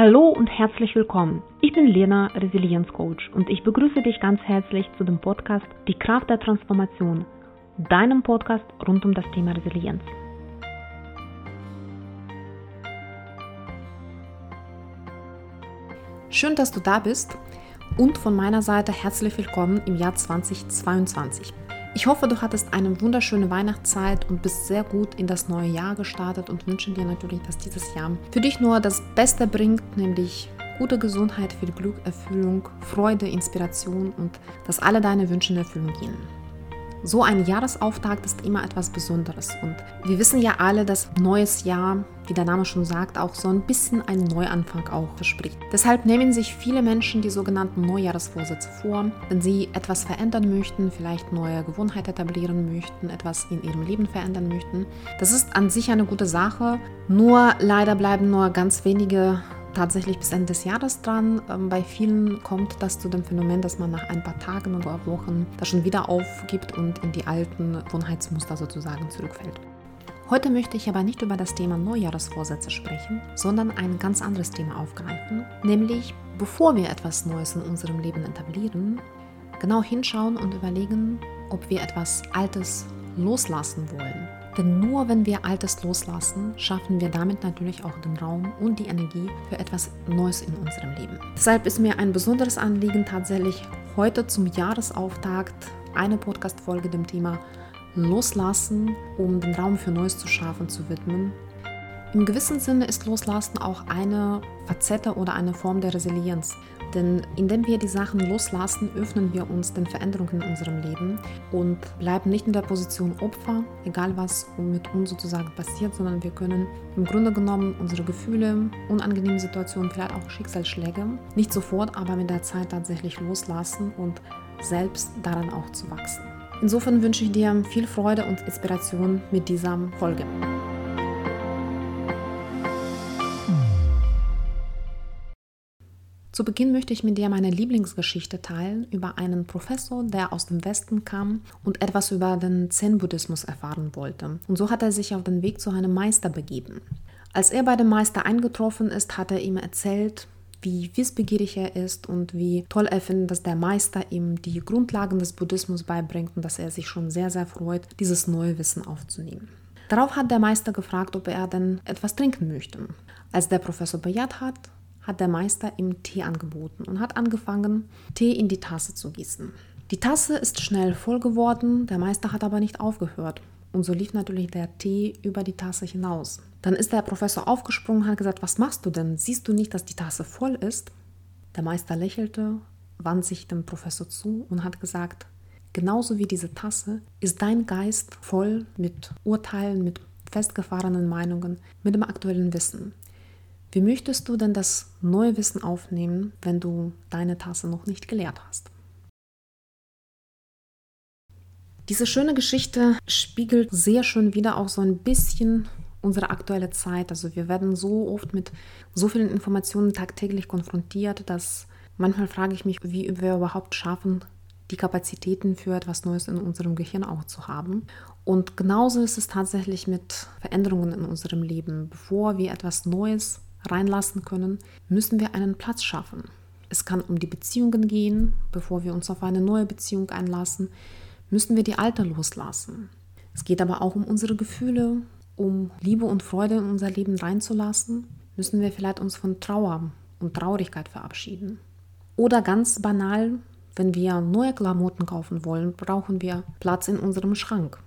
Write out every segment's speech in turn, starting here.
Hallo und herzlich willkommen. Ich bin Lena, Resilienzcoach und ich begrüße dich ganz herzlich zu dem Podcast Die Kraft der Transformation, deinem Podcast rund um das Thema Resilienz. Schön, dass du da bist und von meiner Seite herzlich willkommen im Jahr 2022. Ich hoffe, du hattest eine wunderschöne Weihnachtszeit und bist sehr gut in das neue Jahr gestartet und wünsche dir natürlich, dass dieses Jahr für dich nur das Beste bringt, nämlich gute Gesundheit, viel Glück, Erfüllung, Freude, Inspiration und dass alle deine Wünsche in Erfüllung gehen. So ein Jahresauftakt ist immer etwas Besonderes und wir wissen ja alle, dass neues Jahr, wie der Name schon sagt, auch so ein bisschen einen Neuanfang auch verspricht. Deshalb nehmen sich viele Menschen die sogenannten Neujahresvorsätze vor, wenn sie etwas verändern möchten, vielleicht neue Gewohnheiten etablieren möchten, etwas in ihrem Leben verändern möchten. Das ist an sich eine gute Sache, nur leider bleiben nur ganz wenige tatsächlich bis Ende des Jahres dran. Ähm, bei vielen kommt das zu dem Phänomen, dass man nach ein paar Tagen oder Wochen das schon wieder aufgibt und in die alten Gewohnheitsmuster sozusagen zurückfällt. Heute möchte ich aber nicht über das Thema Neujahresvorsätze sprechen, sondern ein ganz anderes Thema aufgreifen, nämlich bevor wir etwas Neues in unserem Leben etablieren, genau hinschauen und überlegen, ob wir etwas Altes loslassen wollen denn nur wenn wir Altes loslassen, schaffen wir damit natürlich auch den Raum und die Energie für etwas Neues in unserem Leben. Deshalb ist mir ein besonderes Anliegen tatsächlich heute zum Jahresauftakt eine Podcast-Folge dem Thema Loslassen, um den Raum für Neues zu schaffen, zu widmen. Im gewissen Sinne ist Loslassen auch eine Facette oder eine Form der Resilienz. Denn indem wir die Sachen loslassen, öffnen wir uns den Veränderungen in unserem Leben und bleiben nicht in der Position Opfer, egal was mit uns sozusagen passiert, sondern wir können im Grunde genommen unsere Gefühle, unangenehme Situationen, vielleicht auch Schicksalsschläge, nicht sofort, aber mit der Zeit tatsächlich loslassen und selbst daran auch zu wachsen. Insofern wünsche ich dir viel Freude und Inspiration mit dieser Folge. Zu Beginn möchte ich mit dir meine Lieblingsgeschichte teilen über einen Professor, der aus dem Westen kam und etwas über den Zen-Buddhismus erfahren wollte. Und so hat er sich auf den Weg zu einem Meister begeben. Als er bei dem Meister eingetroffen ist, hat er ihm erzählt, wie wissbegierig er ist und wie toll er findet, dass der Meister ihm die Grundlagen des Buddhismus beibringt und dass er sich schon sehr, sehr freut, dieses neue Wissen aufzunehmen. Darauf hat der Meister gefragt, ob er denn etwas trinken möchte. Als der Professor bejaht hat, hat der Meister ihm Tee angeboten und hat angefangen, Tee in die Tasse zu gießen. Die Tasse ist schnell voll geworden, der Meister hat aber nicht aufgehört. Und so lief natürlich der Tee über die Tasse hinaus. Dann ist der Professor aufgesprungen und hat gesagt, was machst du denn? Siehst du nicht, dass die Tasse voll ist? Der Meister lächelte, wandte sich dem Professor zu und hat gesagt, genauso wie diese Tasse ist dein Geist voll mit Urteilen, mit festgefahrenen Meinungen, mit dem aktuellen Wissen. Wie möchtest du denn das neue Wissen aufnehmen, wenn du deine Tasse noch nicht geleert hast? Diese schöne Geschichte spiegelt sehr schön wieder auch so ein bisschen unsere aktuelle Zeit. Also wir werden so oft mit so vielen Informationen tagtäglich konfrontiert, dass manchmal frage ich mich, wie wir überhaupt schaffen, die Kapazitäten für etwas Neues in unserem Gehirn auch zu haben. Und genauso ist es tatsächlich mit Veränderungen in unserem Leben. Bevor wir etwas Neues reinlassen können, müssen wir einen Platz schaffen. Es kann um die Beziehungen gehen. Bevor wir uns auf eine neue Beziehung einlassen, müssen wir die alte loslassen. Es geht aber auch um unsere Gefühle, um Liebe und Freude in unser Leben reinzulassen, müssen wir vielleicht uns von Trauer und Traurigkeit verabschieden. Oder ganz banal, wenn wir neue Klamotten kaufen wollen, brauchen wir Platz in unserem Schrank.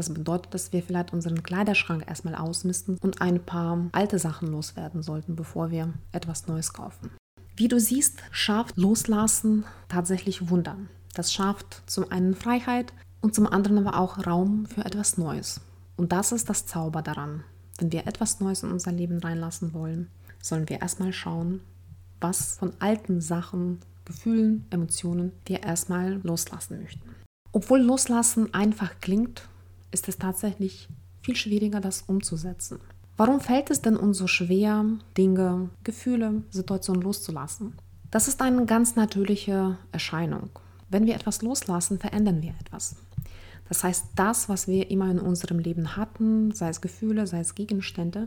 Das bedeutet, dass wir vielleicht unseren Kleiderschrank erstmal ausmisten und ein paar alte Sachen loswerden sollten, bevor wir etwas Neues kaufen. Wie du siehst, schafft Loslassen tatsächlich Wunder. Das schafft zum einen Freiheit und zum anderen aber auch Raum für etwas Neues. Und das ist das Zauber daran. Wenn wir etwas Neues in unser Leben reinlassen wollen, sollen wir erstmal schauen, was von alten Sachen, Gefühlen, Emotionen wir erstmal loslassen möchten. Obwohl Loslassen einfach klingt, ist es tatsächlich viel schwieriger, das umzusetzen. Warum fällt es denn uns so schwer, Dinge, Gefühle, Situationen loszulassen? Das ist eine ganz natürliche Erscheinung. Wenn wir etwas loslassen, verändern wir etwas. Das heißt, das, was wir immer in unserem Leben hatten, sei es Gefühle, sei es Gegenstände,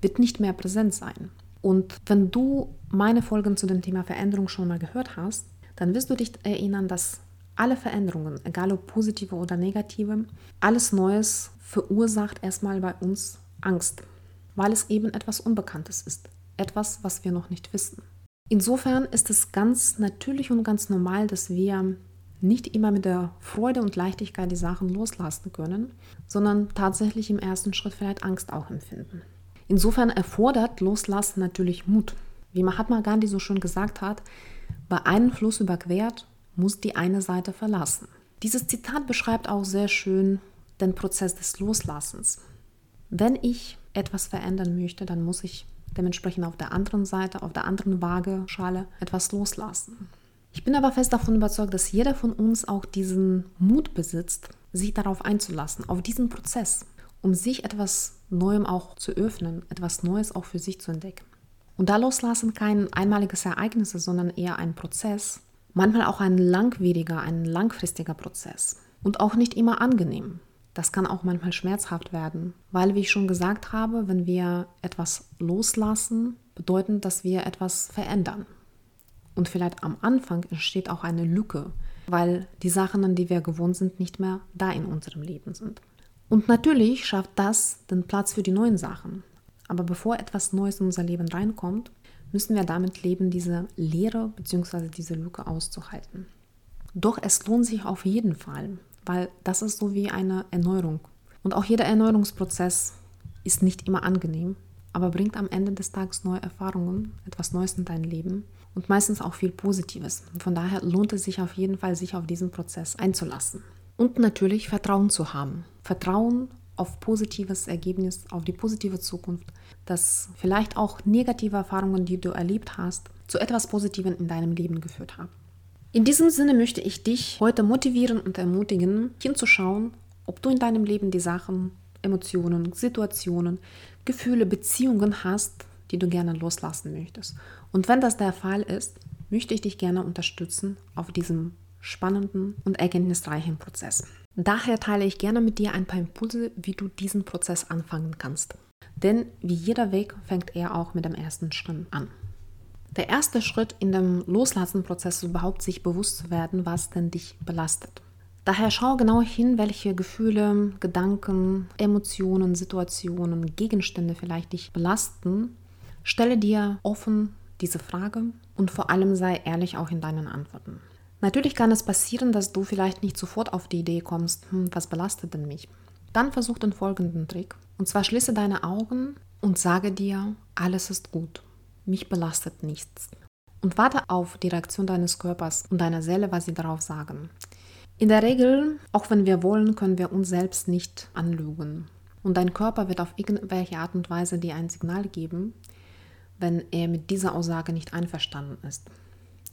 wird nicht mehr präsent sein. Und wenn du meine Folgen zu dem Thema Veränderung schon mal gehört hast, dann wirst du dich erinnern, dass alle Veränderungen, egal ob positive oder negative, alles Neues verursacht erstmal bei uns Angst, weil es eben etwas Unbekanntes ist, etwas, was wir noch nicht wissen. Insofern ist es ganz natürlich und ganz normal, dass wir nicht immer mit der Freude und Leichtigkeit die Sachen loslassen können, sondern tatsächlich im ersten Schritt vielleicht Angst auch empfinden. Insofern erfordert Loslassen natürlich Mut. Wie Mahatma Gandhi so schön gesagt hat, bei einem Fluss überquert, muss die eine Seite verlassen. Dieses Zitat beschreibt auch sehr schön den Prozess des Loslassens. Wenn ich etwas verändern möchte, dann muss ich dementsprechend auf der anderen Seite, auf der anderen Waageschale etwas loslassen. Ich bin aber fest davon überzeugt, dass jeder von uns auch diesen Mut besitzt, sich darauf einzulassen, auf diesen Prozess, um sich etwas Neuem auch zu öffnen, etwas Neues auch für sich zu entdecken. Und da loslassen kein einmaliges Ereignis ist, sondern eher ein Prozess, manchmal auch ein langwieriger, ein langfristiger Prozess und auch nicht immer angenehm. Das kann auch manchmal schmerzhaft werden, weil, wie ich schon gesagt habe, wenn wir etwas loslassen, bedeutet, dass wir etwas verändern. Und vielleicht am Anfang entsteht auch eine Lücke, weil die Sachen, an die wir gewohnt sind, nicht mehr da in unserem Leben sind. Und natürlich schafft das den Platz für die neuen Sachen. Aber bevor etwas Neues in unser Leben reinkommt, müssen wir damit leben, diese Leere bzw. diese Lücke auszuhalten. Doch es lohnt sich auf jeden Fall, weil das ist so wie eine Erneuerung. Und auch jeder Erneuerungsprozess ist nicht immer angenehm, aber bringt am Ende des Tages neue Erfahrungen, etwas Neues in dein Leben und meistens auch viel Positives. Von daher lohnt es sich auf jeden Fall, sich auf diesen Prozess einzulassen. Und natürlich Vertrauen zu haben. Vertrauen auf positives Ergebnis, auf die positive Zukunft, dass vielleicht auch negative Erfahrungen, die du erlebt hast, zu etwas Positivem in deinem Leben geführt haben. In diesem Sinne möchte ich dich heute motivieren und ermutigen, hinzuschauen, ob du in deinem Leben die Sachen, Emotionen, Situationen, Gefühle, Beziehungen hast, die du gerne loslassen möchtest. Und wenn das der Fall ist, möchte ich dich gerne unterstützen auf diesem spannenden und erkenntnisreichen Prozess. Daher teile ich gerne mit dir ein paar Impulse, wie du diesen Prozess anfangen kannst. Denn wie jeder Weg fängt er auch mit dem ersten Schritt an. Der erste Schritt in dem Loslassen-Prozess ist überhaupt, sich bewusst zu werden, was denn dich belastet. Daher schau genau hin, welche Gefühle, Gedanken, Emotionen, Situationen, Gegenstände vielleicht dich belasten. Stelle dir offen diese Frage und vor allem sei ehrlich auch in deinen Antworten. Natürlich kann es passieren, dass du vielleicht nicht sofort auf die Idee kommst, hm, was belastet denn mich? Dann versuch den folgenden Trick. Und zwar schließe deine Augen und sage dir, alles ist gut. Mich belastet nichts. Und warte auf die Reaktion deines Körpers und deiner Seele, was sie darauf sagen. In der Regel, auch wenn wir wollen, können wir uns selbst nicht anlügen. Und dein Körper wird auf irgendwelche Art und Weise dir ein Signal geben, wenn er mit dieser Aussage nicht einverstanden ist.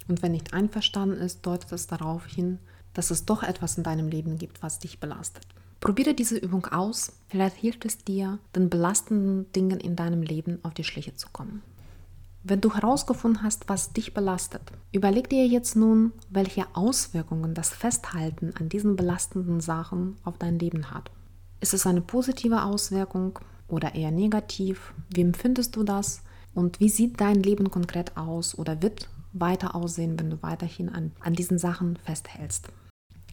Und wenn nicht einverstanden ist, deutet es darauf hin, dass es doch etwas in deinem Leben gibt, was dich belastet. Probiere diese Übung aus, vielleicht hilft es dir, den belastenden Dingen in deinem Leben auf die Schliche zu kommen. Wenn du herausgefunden hast, was dich belastet, überleg dir jetzt nun, welche Auswirkungen das Festhalten an diesen belastenden Sachen auf dein Leben hat. Ist es eine positive Auswirkung oder eher negativ? Wie empfindest du das? Und wie sieht dein Leben konkret aus oder wird weiter aussehen, wenn du weiterhin an, an diesen Sachen festhältst.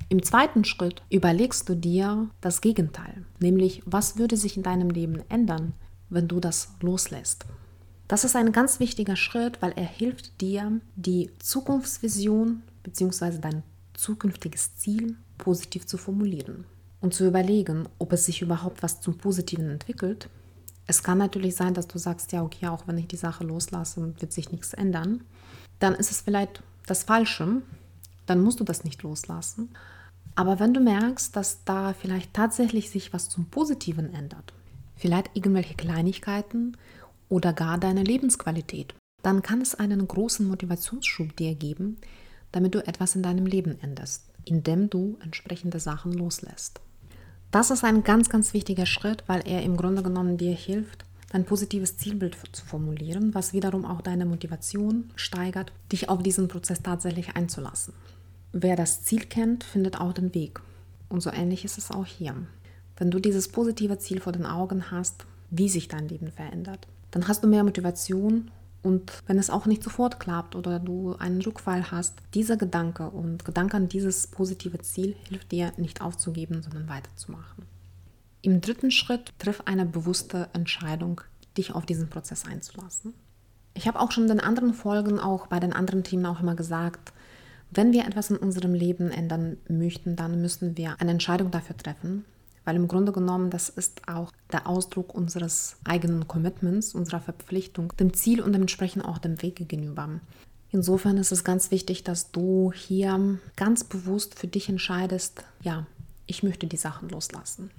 Im zweiten Schritt überlegst du dir das Gegenteil, nämlich was würde sich in deinem Leben ändern, wenn du das loslässt. Das ist ein ganz wichtiger Schritt, weil er hilft dir, die Zukunftsvision bzw. dein zukünftiges Ziel positiv zu formulieren und zu überlegen, ob es sich überhaupt was zum Positiven entwickelt. Es kann natürlich sein, dass du sagst, ja, okay, auch wenn ich die Sache loslasse, wird sich nichts ändern dann ist es vielleicht das Falsche, dann musst du das nicht loslassen. Aber wenn du merkst, dass da vielleicht tatsächlich sich was zum Positiven ändert, vielleicht irgendwelche Kleinigkeiten oder gar deine Lebensqualität, dann kann es einen großen Motivationsschub dir geben, damit du etwas in deinem Leben änderst, indem du entsprechende Sachen loslässt. Das ist ein ganz, ganz wichtiger Schritt, weil er im Grunde genommen dir hilft, dein positives Zielbild zu formulieren, was wiederum auch deine Motivation steigert, dich auf diesen Prozess tatsächlich einzulassen. Wer das Ziel kennt, findet auch den Weg. Und so ähnlich ist es auch hier. Wenn du dieses positive Ziel vor den Augen hast, wie sich dein Leben verändert, dann hast du mehr Motivation Und wenn es auch nicht sofort klappt oder du einen Rückfall hast, dieser Gedanke und Gedanke an dieses positive Ziel hilft dir nicht aufzugeben, sondern weiterzumachen. Im dritten Schritt triff eine bewusste Entscheidung, dich auf diesen Prozess einzulassen. Ich habe auch schon in den anderen Folgen, auch bei den anderen Themen auch immer gesagt, wenn wir etwas in unserem Leben ändern möchten, dann müssen wir eine Entscheidung dafür treffen, weil im Grunde genommen das ist auch der Ausdruck unseres eigenen Commitments, unserer Verpflichtung, dem Ziel und dementsprechend auch dem Weg gegenüber. Insofern ist es ganz wichtig, dass du hier ganz bewusst für dich entscheidest, ja, ich möchte die Sachen loslassen.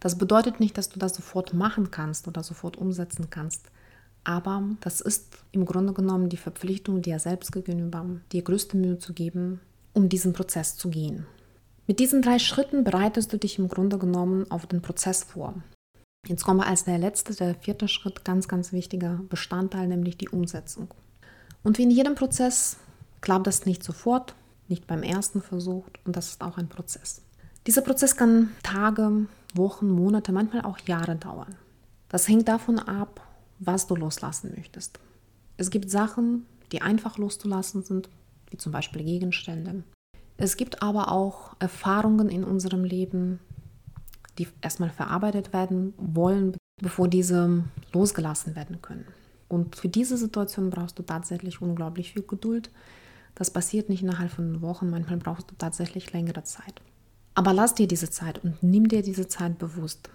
Das bedeutet nicht, dass du das sofort machen kannst oder sofort umsetzen kannst. Aber das ist im Grunde genommen die Verpflichtung dir selbst gegenüber, dir größte Mühe zu geben, um diesen Prozess zu gehen. Mit diesen drei Schritten bereitest du dich im Grunde genommen auf den Prozess vor. Jetzt kommen wir als der letzte, der vierte Schritt, ganz, ganz wichtiger Bestandteil, nämlich die Umsetzung. Und wie in jedem Prozess klappt das nicht sofort, nicht beim ersten Versuch und das ist auch ein Prozess. Dieser Prozess kann Tage, Wochen, Monate, manchmal auch Jahre dauern. Das hängt davon ab, was du loslassen möchtest. Es gibt Sachen, die einfach loszulassen sind, wie zum Beispiel Gegenstände. Es gibt aber auch Erfahrungen in unserem Leben, die erstmal verarbeitet werden wollen, bevor diese losgelassen werden können. Und für diese Situation brauchst du tatsächlich unglaublich viel Geduld. Das passiert nicht innerhalb von Wochen, manchmal brauchst du tatsächlich längere Zeit. Aber lass dir diese Zeit und nimm dir diese Zeit bewusst.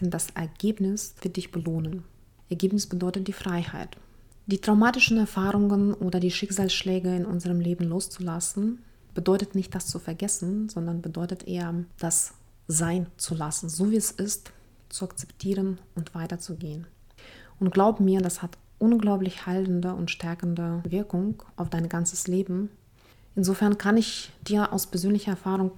Denn das Ergebnis wird dich belohnen. Ergebnis bedeutet die Freiheit. Die traumatischen Erfahrungen oder die Schicksalsschläge in unserem Leben loszulassen, bedeutet nicht das zu vergessen, sondern bedeutet eher das sein zu lassen, so wie es ist, zu akzeptieren und weiterzugehen. Und glaub mir, das hat unglaublich heilende und stärkende Wirkung auf dein ganzes Leben. Insofern kann ich dir aus persönlicher Erfahrung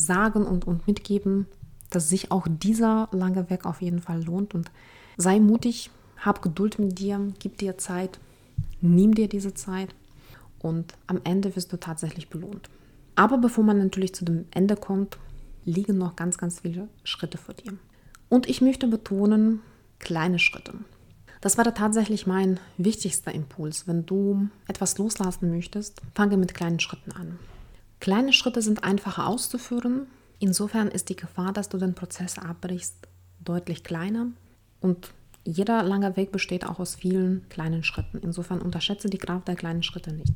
sagen und, und mitgeben, dass sich auch dieser lange Weg auf jeden Fall lohnt und sei mutig, hab Geduld mit dir, gib dir Zeit, nimm dir diese Zeit und am Ende wirst du tatsächlich belohnt. Aber bevor man natürlich zu dem Ende kommt, liegen noch ganz, ganz viele Schritte vor dir. Und ich möchte betonen, kleine Schritte. Das war da tatsächlich mein wichtigster Impuls. Wenn du etwas loslassen möchtest, fange mit kleinen Schritten an. Kleine Schritte sind einfacher auszuführen. Insofern ist die Gefahr, dass du den Prozess abbrichst, deutlich kleiner. Und jeder lange Weg besteht auch aus vielen kleinen Schritten. Insofern unterschätze die Kraft der kleinen Schritte nicht.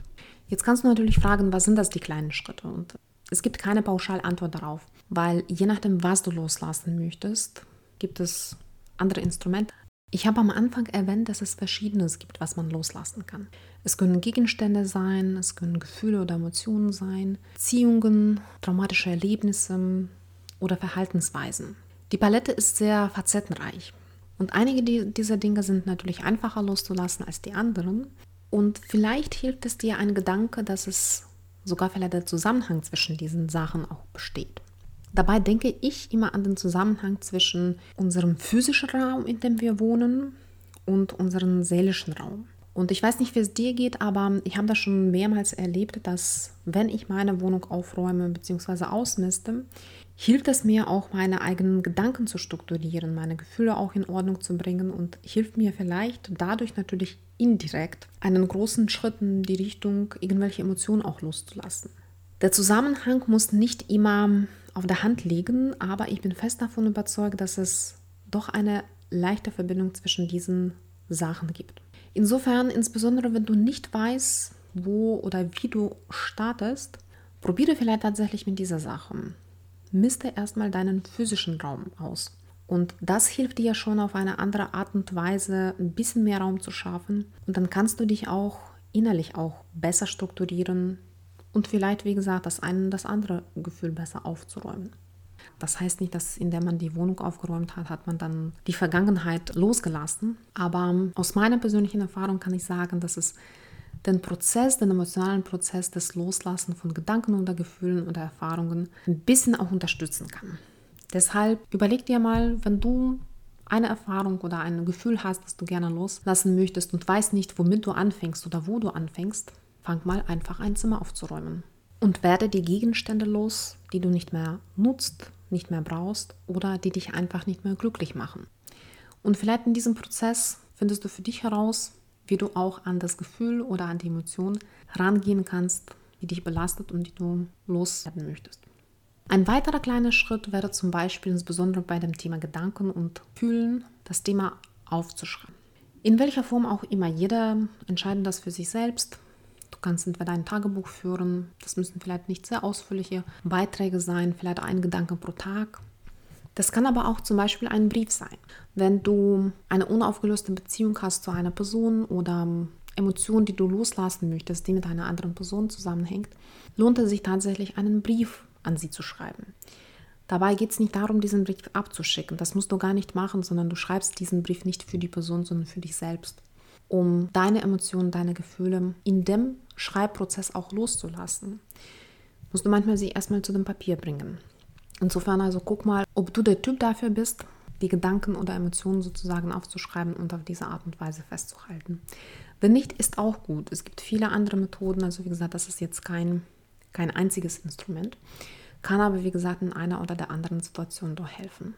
Jetzt kannst du natürlich fragen, was sind das die kleinen Schritte? Und es gibt keine pauschale Antwort darauf, weil je nachdem, was du loslassen möchtest, gibt es andere Instrumente. Ich habe am Anfang erwähnt, dass es Verschiedenes gibt, was man loslassen kann. Es können Gegenstände sein, es können Gefühle oder Emotionen sein, Beziehungen, traumatische Erlebnisse oder Verhaltensweisen. Die Palette ist sehr facettenreich. Und einige dieser Dinge sind natürlich einfacher loszulassen als die anderen. Und vielleicht hilft es dir ein Gedanke, dass es sogar vielleicht der Zusammenhang zwischen diesen Sachen auch besteht. Dabei denke ich immer an den Zusammenhang zwischen unserem physischen Raum, in dem wir wohnen, und unserem seelischen Raum. Und ich weiß nicht, wie es dir geht, aber ich habe das schon mehrmals erlebt, dass wenn ich meine Wohnung aufräume bzw. ausmiste, hilft es mir auch, meine eigenen Gedanken zu strukturieren, meine Gefühle auch in Ordnung zu bringen und hilft mir vielleicht dadurch natürlich indirekt einen großen Schritt in die Richtung, irgendwelche Emotionen auch loszulassen. Der Zusammenhang muss nicht immer auf der Hand liegen, aber ich bin fest davon überzeugt, dass es doch eine leichte Verbindung zwischen diesen Sachen gibt. Insofern, insbesondere wenn du nicht weißt, wo oder wie du startest, probiere vielleicht tatsächlich mit dieser Sache misste erstmal deinen physischen Raum aus. Und das hilft dir schon auf eine andere Art und Weise ein bisschen mehr Raum zu schaffen. Und dann kannst du dich auch innerlich auch besser strukturieren und vielleicht, wie gesagt, das eine und das andere Gefühl besser aufzuräumen. Das heißt nicht, dass indem man die Wohnung aufgeräumt hat, hat man dann die Vergangenheit losgelassen. Aber aus meiner persönlichen Erfahrung kann ich sagen, dass es den Prozess, den emotionalen Prozess des Loslassen von Gedanken oder Gefühlen oder Erfahrungen ein bisschen auch unterstützen kann. Deshalb überleg dir mal, wenn du eine Erfahrung oder ein Gefühl hast, das du gerne loslassen möchtest und weißt nicht, womit du anfängst oder wo du anfängst, fang mal einfach ein Zimmer aufzuräumen. Und werde die Gegenstände los, die du nicht mehr nutzt, nicht mehr brauchst oder die dich einfach nicht mehr glücklich machen. Und vielleicht in diesem Prozess findest du für dich heraus, wie du auch an das Gefühl oder an die Emotion rangehen kannst, die dich belastet und die du loswerden möchtest. Ein weiterer kleiner Schritt wäre zum Beispiel insbesondere bei dem Thema Gedanken und Fühlen das Thema aufzuschreiben. In welcher Form auch immer, jeder entscheidet das für sich selbst. Du kannst entweder ein Tagebuch führen, das müssen vielleicht nicht sehr ausführliche Beiträge sein, vielleicht ein Gedanke pro Tag. Das kann aber auch zum Beispiel ein Brief sein. Wenn du eine unaufgelöste Beziehung hast zu einer Person oder Emotionen, die du loslassen möchtest, die mit einer anderen Person zusammenhängt, lohnt es sich tatsächlich, einen Brief an sie zu schreiben. Dabei geht es nicht darum, diesen Brief abzuschicken. Das musst du gar nicht machen, sondern du schreibst diesen Brief nicht für die Person, sondern für dich selbst, um deine Emotionen, deine Gefühle in dem Schreibprozess auch loszulassen. Musst du manchmal sie erstmal zu dem Papier bringen. Insofern also guck mal, ob du der Typ dafür bist, die Gedanken oder Emotionen sozusagen aufzuschreiben und auf diese Art und Weise festzuhalten. Wenn nicht, ist auch gut. Es gibt viele andere Methoden. Also wie gesagt, das ist jetzt kein, kein einziges Instrument kann aber wie gesagt in einer oder der anderen Situation doch helfen.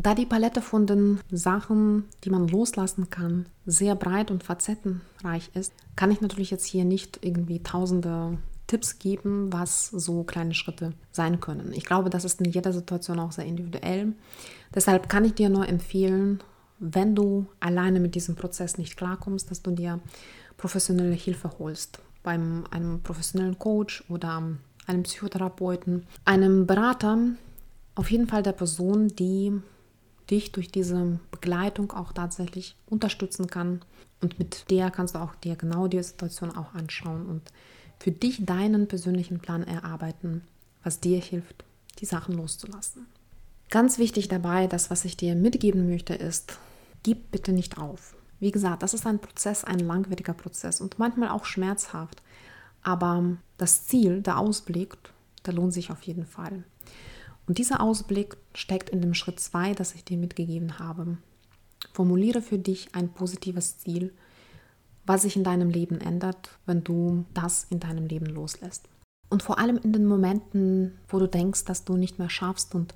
Da die Palette von den Sachen, die man loslassen kann, sehr breit und facettenreich ist, kann ich natürlich jetzt hier nicht irgendwie tausende Tipps geben, was so kleine Schritte sein können. Ich glaube, das ist in jeder Situation auch sehr individuell. Deshalb kann ich dir nur empfehlen, wenn du alleine mit diesem Prozess nicht klarkommst, dass du dir professionelle Hilfe holst. Beim einem professionellen Coach oder einem Psychotherapeuten, einem Berater, auf jeden Fall der Person, die dich durch diese Begleitung auch tatsächlich unterstützen kann. Und mit der kannst du auch dir genau die Situation auch anschauen und für dich deinen persönlichen Plan erarbeiten, was dir hilft, die Sachen loszulassen. Ganz wichtig dabei, das, was ich dir mitgeben möchte, ist, gib bitte nicht auf. Wie gesagt, das ist ein Prozess, ein langwieriger Prozess und manchmal auch schmerzhaft. Aber das Ziel, der Ausblick, der lohnt sich auf jeden Fall. Und dieser Ausblick steckt in dem Schritt 2, das ich dir mitgegeben habe. Formuliere für dich ein positives Ziel, was sich in deinem Leben ändert, wenn du das in deinem Leben loslässt. Und vor allem in den Momenten, wo du denkst, dass du nicht mehr schaffst und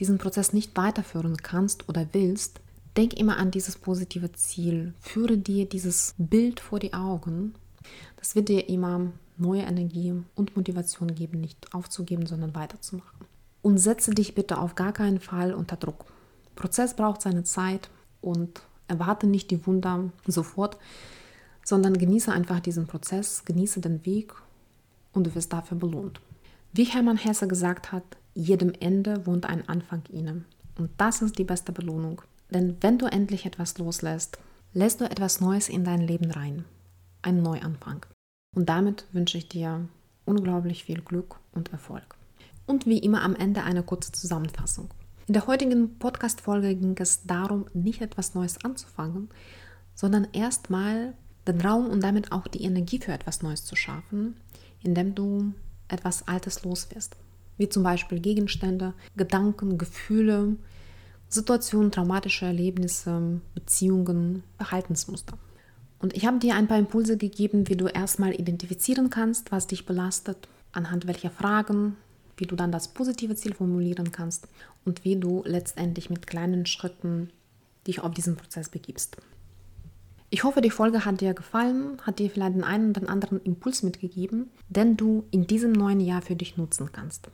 diesen Prozess nicht weiterführen kannst oder willst, denk immer an dieses positive Ziel. Führe dir dieses Bild vor die Augen das wird dir immer neue Energie und Motivation geben, nicht aufzugeben, sondern weiterzumachen. Und setze dich bitte auf gar keinen Fall unter Druck. Prozess braucht seine Zeit und erwarte nicht die Wunder sofort, sondern genieße einfach diesen Prozess, genieße den Weg und du wirst dafür belohnt. Wie Hermann Hesse gesagt hat, jedem Ende wohnt ein Anfang inne. Und das ist die beste Belohnung. Denn wenn du endlich etwas loslässt, lässt du etwas Neues in dein Leben rein ein Neuanfang. Und damit wünsche ich dir unglaublich viel Glück und Erfolg. Und wie immer am Ende eine kurze Zusammenfassung. In der heutigen Podcast-Folge ging es darum, nicht etwas Neues anzufangen, sondern erstmal den Raum und damit auch die Energie für etwas Neues zu schaffen, indem du etwas Altes loswirst. Wie zum Beispiel Gegenstände, Gedanken, Gefühle, Situationen, traumatische Erlebnisse, Beziehungen, Verhaltensmuster. Und ich habe dir ein paar Impulse gegeben, wie du erstmal identifizieren kannst, was dich belastet, anhand welcher Fragen, wie du dann das positive Ziel formulieren kannst und wie du letztendlich mit kleinen Schritten dich auf diesen Prozess begibst. Ich hoffe, die Folge hat dir gefallen, hat dir vielleicht den einen oder anderen Impuls mitgegeben, den du in diesem neuen Jahr für dich nutzen kannst.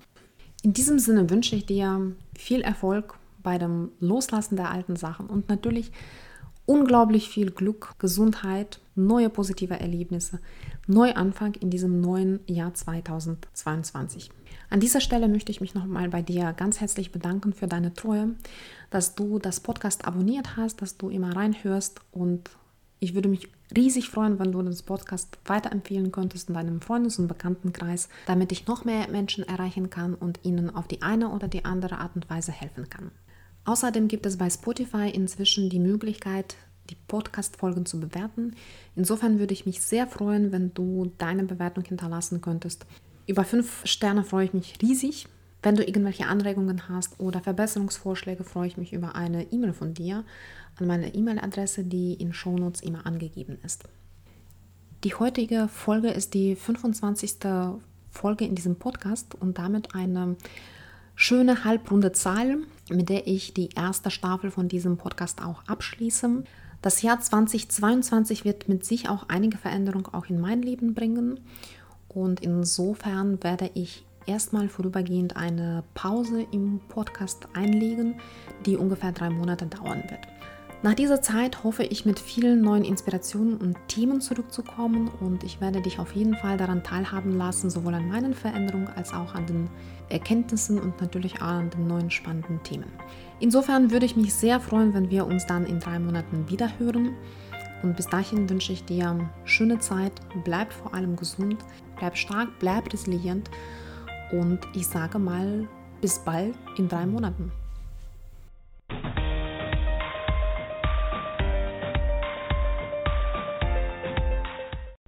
In diesem Sinne wünsche ich dir viel Erfolg bei dem Loslassen der alten Sachen und natürlich unglaublich viel Glück, Gesundheit, neue positive Erlebnisse, Neuanfang in diesem neuen Jahr 2022. An dieser Stelle möchte ich mich nochmal bei dir ganz herzlich bedanken für deine Treue, dass du das Podcast abonniert hast, dass du immer reinhörst und ich würde mich riesig freuen, wenn du das Podcast weiterempfehlen könntest in deinem Freundes- und Bekanntenkreis, damit ich noch mehr Menschen erreichen kann und ihnen auf die eine oder die andere Art und Weise helfen kann. Außerdem gibt es bei Spotify inzwischen die Möglichkeit, die Podcast-Folgen zu bewerten. Insofern würde ich mich sehr freuen, wenn du deine Bewertung hinterlassen könntest. Über fünf Sterne freue ich mich riesig. Wenn du irgendwelche Anregungen hast oder Verbesserungsvorschläge, freue ich mich über eine E-Mail von dir an meine E-Mail-Adresse, die in Shownotes immer angegeben ist. Die heutige Folge ist die 25. Folge in diesem Podcast und damit eine schöne halbrunde Zahl, mit der ich die erste Staffel von diesem Podcast auch abschließe. Das Jahr 2022 wird mit sich auch einige Veränderungen auch in mein Leben bringen. Und insofern werde ich erstmal vorübergehend eine Pause im Podcast einlegen, die ungefähr drei Monate dauern wird. Nach dieser Zeit hoffe ich mit vielen neuen Inspirationen und Themen zurückzukommen und ich werde dich auf jeden Fall daran teilhaben lassen, sowohl an meinen Veränderungen als auch an den Erkenntnissen und natürlich auch an den neuen spannenden Themen. Insofern würde ich mich sehr freuen, wenn wir uns dann in drei Monaten wieder hören. Und bis dahin wünsche ich dir schöne Zeit, bleib vor allem gesund, bleib stark, bleib resilient. Und ich sage mal bis bald in drei Monaten.